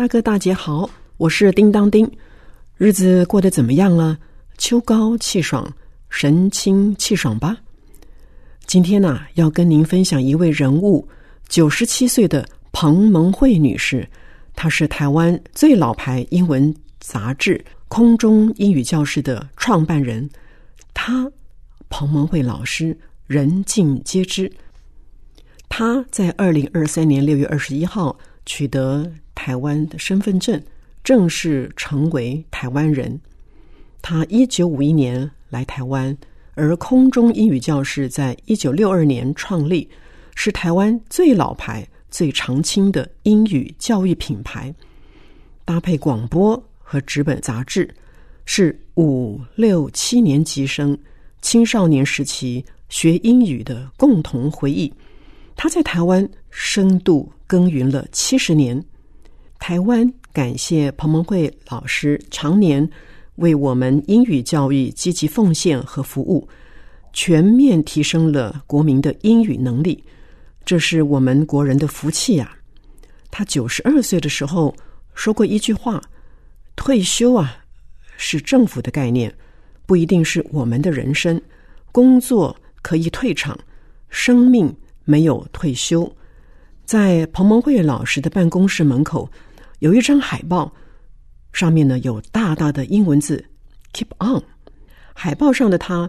大哥大姐好，我是叮当叮，日子过得怎么样了？秋高气爽，神清气爽吧。今天呢，要跟您分享一位人物，九十七岁的彭蒙慧女士，她是台湾最老牌英文杂志《空中英语教室》的创办人。她，彭蒙慧老师，人尽皆知。她在二零二三年六月二十一号取得。台湾的身份证正式成为台湾人。他一九五一年来台湾，而空中英语教室在一九六二年创立，是台湾最老牌、最长青的英语教育品牌。搭配广播和纸本杂志，是五六七年级生青少年时期学英语的共同回忆。他在台湾深度耕耘了七十年。台湾感谢彭蒙慧老师常年为我们英语教育积极奉献和服务，全面提升了国民的英语能力，这是我们国人的福气呀。他九十二岁的时候说过一句话：“退休啊，是政府的概念，不一定是我们的人生。工作可以退场，生命没有退休。”在彭蒙慧老师的办公室门口。有一张海报，上面呢有大大的英文字 “Keep on”。海报上的他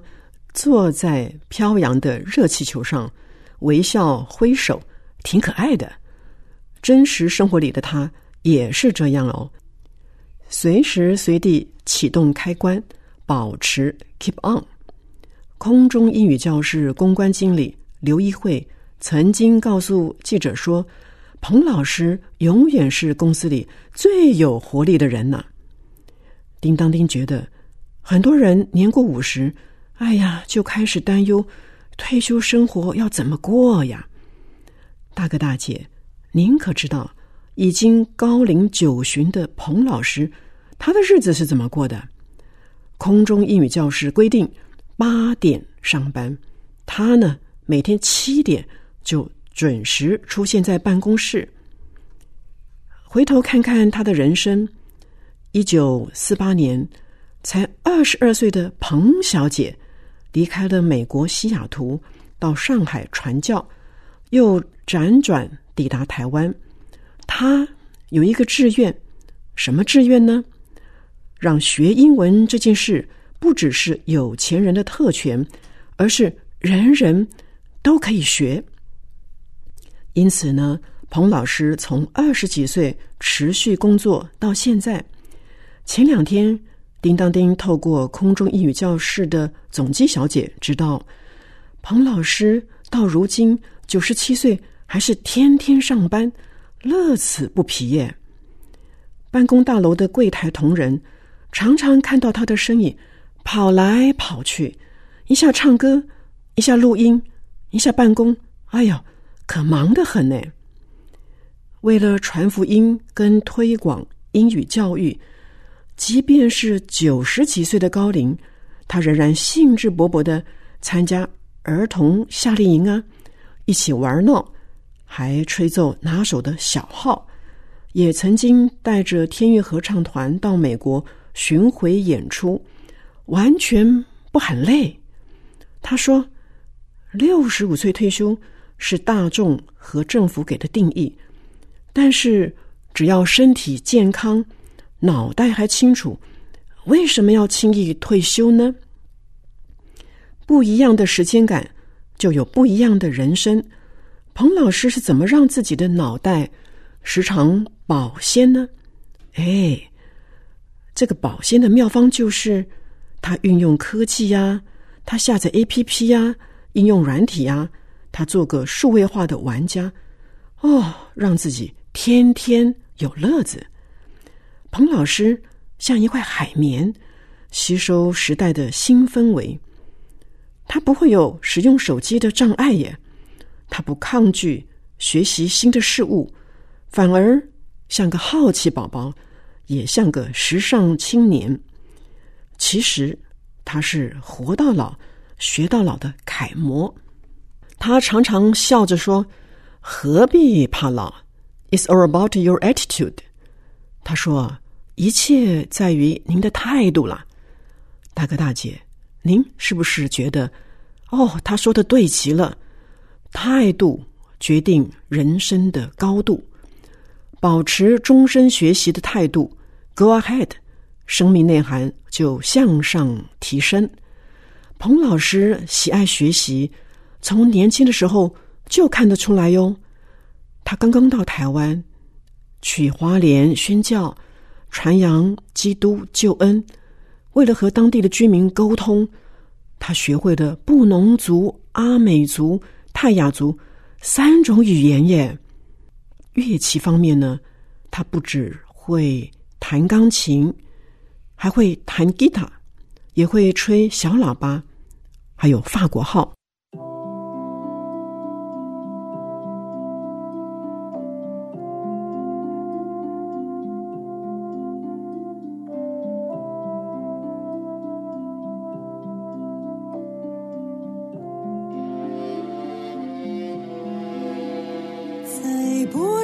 坐在飘扬的热气球上，微笑挥手，挺可爱的。真实生活里的他也是这样哦，随时随地启动开关，保持 “Keep on”。空中英语教室公关经理刘一慧曾经告诉记者说。彭老师永远是公司里最有活力的人呢。叮当叮觉得，很多人年过五十，哎呀，就开始担忧退休生活要怎么过呀。大哥大姐，您可知道，已经高龄九旬的彭老师，他的日子是怎么过的？空中英语教室规定八点上班，他呢每天七点就。准时出现在办公室。回头看看他的人生，一九四八年，才二十二岁的彭小姐离开了美国西雅图，到上海传教，又辗转抵达台湾。她有一个志愿，什么志愿呢？让学英文这件事不只是有钱人的特权，而是人人都可以学。因此呢，彭老师从二十几岁持续工作到现在。前两天，叮当叮透过空中英语教室的总机小姐知道，彭老师到如今九十七岁，还是天天上班，乐此不疲耶。办公大楼的柜台同仁常常看到他的身影，跑来跑去，一下唱歌，一下录音，一下办公。哎呀！可忙得很呢。为了传福音跟推广英语教育，即便是九十几岁的高龄，他仍然兴致勃勃的参加儿童夏令营啊，一起玩闹，还吹奏拿手的小号，也曾经带着天乐合唱团到美国巡回演出，完全不喊累。他说：“六十五岁退休。”是大众和政府给的定义，但是只要身体健康、脑袋还清楚，为什么要轻易退休呢？不一样的时间感，就有不一样的人生。彭老师是怎么让自己的脑袋时常保鲜呢？哎，这个保鲜的妙方就是他运用科技呀，他下载 A P P 呀，应用软体啊，他做个数位化的玩家，哦，让自己天天有乐子。彭老师像一块海绵，吸收时代的新氛围。他不会有使用手机的障碍耶，他不抗拒学习新的事物，反而像个好奇宝宝，也像个时尚青年。其实他是活到老学到老的楷模。他常常笑着说：“何必怕老？It's all about your attitude。”他说：“一切在于您的态度了，大哥大姐。”您是不是觉得，哦，他说的对极了？态度决定人生的高度，保持终身学习的态度，Go ahead，生命内涵就向上提升。彭老师喜爱学习，从年轻的时候就看得出来哟。他刚刚到台湾，去花莲宣教，传扬基督救恩。为了和当地的居民沟通，他学会了布农族、阿美族、泰雅族三种语言耶。乐器方面呢，他不只会弹钢琴，还会弹吉他，也会吹小喇叭，还有法国号。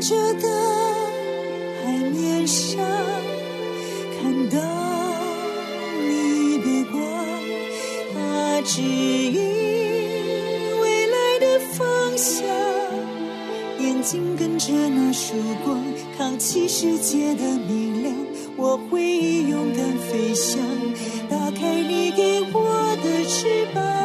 着的海面上看到你的光，它指引未来的方向，眼睛跟着那曙光，扛起世界的明亮，我会勇敢飞翔，打开你给我的翅膀。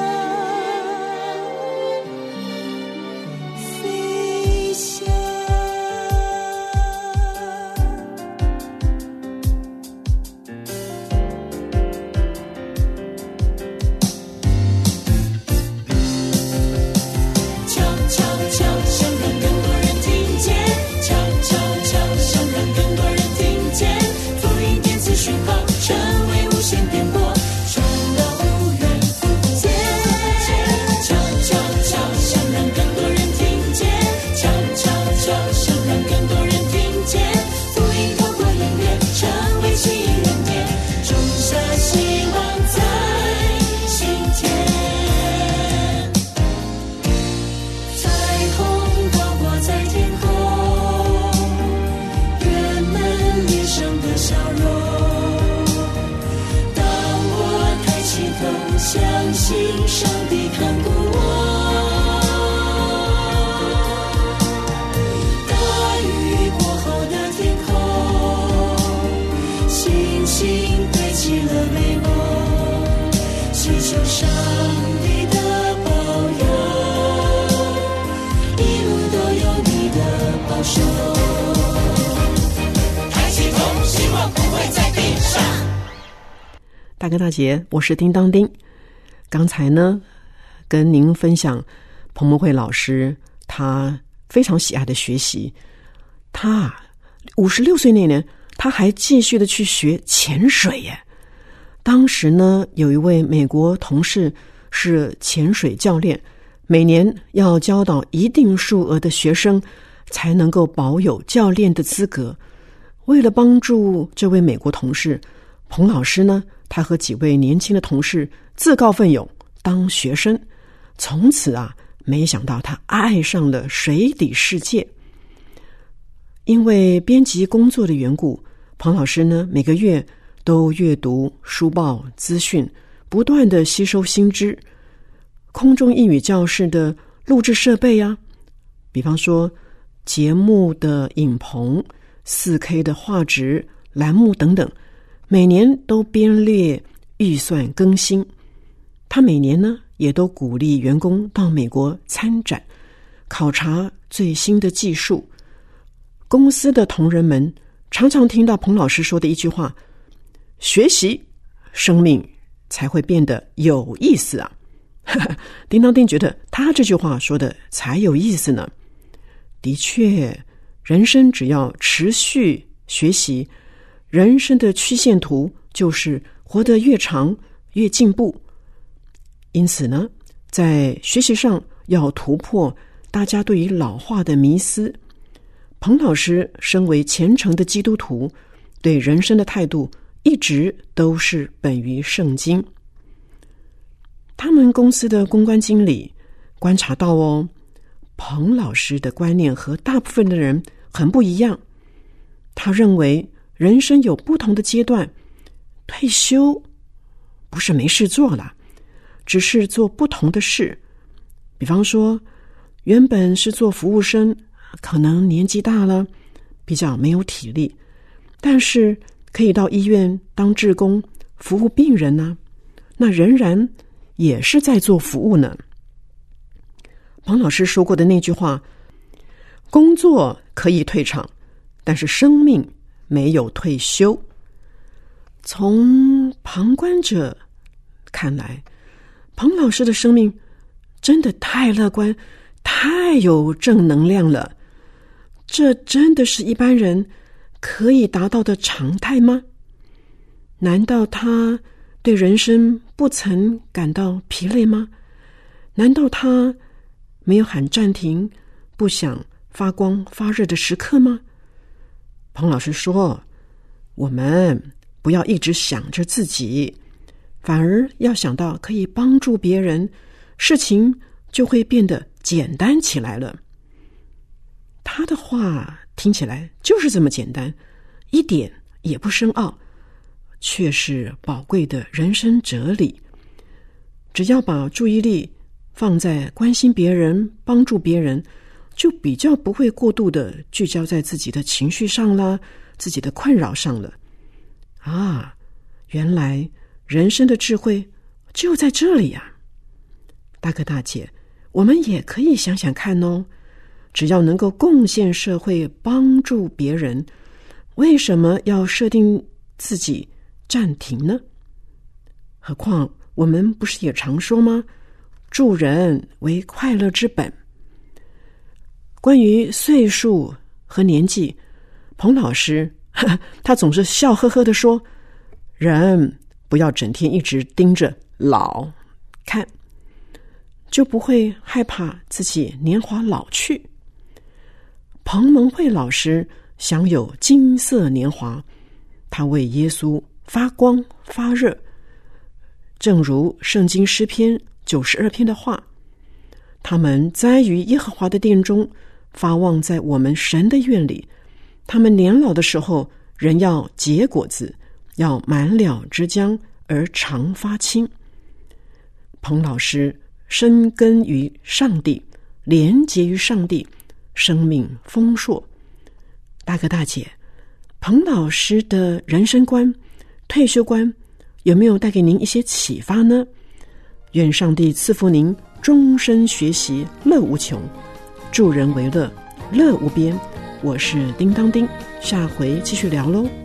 大哥大姐，我是叮当叮。刚才呢，跟您分享彭博慧老师他非常喜爱的学习。他五十六岁那年，他还继续的去学潜水耶。当时呢，有一位美国同事是潜水教练，每年要教导一定数额的学生，才能够保有教练的资格。为了帮助这位美国同事，彭老师呢。他和几位年轻的同事自告奋勇当学生，从此啊，没想到他爱上了水底世界。因为编辑工作的缘故，彭老师呢每个月都阅读书报资讯，不断的吸收新知。空中英语教室的录制设备啊，比方说节目的影棚、四 K 的画质、栏目等等。每年都编列预算更新，他每年呢也都鼓励员工到美国参展，考察最新的技术。公司的同仁们常常听到彭老师说的一句话：“学习，生命才会变得有意思啊！” 叮当丁觉得他这句话说的才有意思呢。的确，人生只要持续学习，人生的曲线图就是活得越长越进步。因此呢，在学习上要突破大家对于老化的迷思。彭老师身为虔诚的基督徒，对人生的态度一直都是本于圣经。他们公司的公关经理观察到哦。彭老师的观念和大部分的人很不一样。他认为人生有不同的阶段，退休不是没事做了，只是做不同的事。比方说，原本是做服务生，可能年纪大了，比较没有体力，但是可以到医院当志工，服务病人呢，那仍然也是在做服务呢。彭老师说过的那句话：“工作可以退场，但是生命没有退休。”从旁观者看来，彭老师的生命真的太乐观、太有正能量了。这真的是一般人可以达到的常态吗？难道他对人生不曾感到疲累吗？难道他？没有喊暂停，不想发光发热的时刻吗？彭老师说：“我们不要一直想着自己，反而要想到可以帮助别人，事情就会变得简单起来了。”他的话听起来就是这么简单，一点也不深奥，却是宝贵的人生哲理。只要把注意力。放在关心别人、帮助别人，就比较不会过度的聚焦在自己的情绪上啦，自己的困扰上了。啊，原来人生的智慧就在这里呀！大哥大姐，我们也可以想想看哦。只要能够贡献社会、帮助别人，为什么要设定自己暂停呢？何况我们不是也常说吗？助人为快乐之本。关于岁数和年纪，彭老师 他总是笑呵呵的说：“人不要整天一直盯着老看，就不会害怕自己年华老去。”彭蒙慧老师享有金色年华，他为耶稣发光发热，正如圣经诗篇。九十二篇的话，他们栽于耶和华的殿中，发旺在我们神的院里。他们年老的时候，人要结果子，要满了枝浆而常发青。彭老师深根于上帝，连结于上帝，生命丰硕。大哥大姐，彭老师的人生观、退休观，有没有带给您一些启发呢？愿上帝赐福您终身学习乐无穷，助人为乐乐无边。我是叮当叮，下回继续聊喽。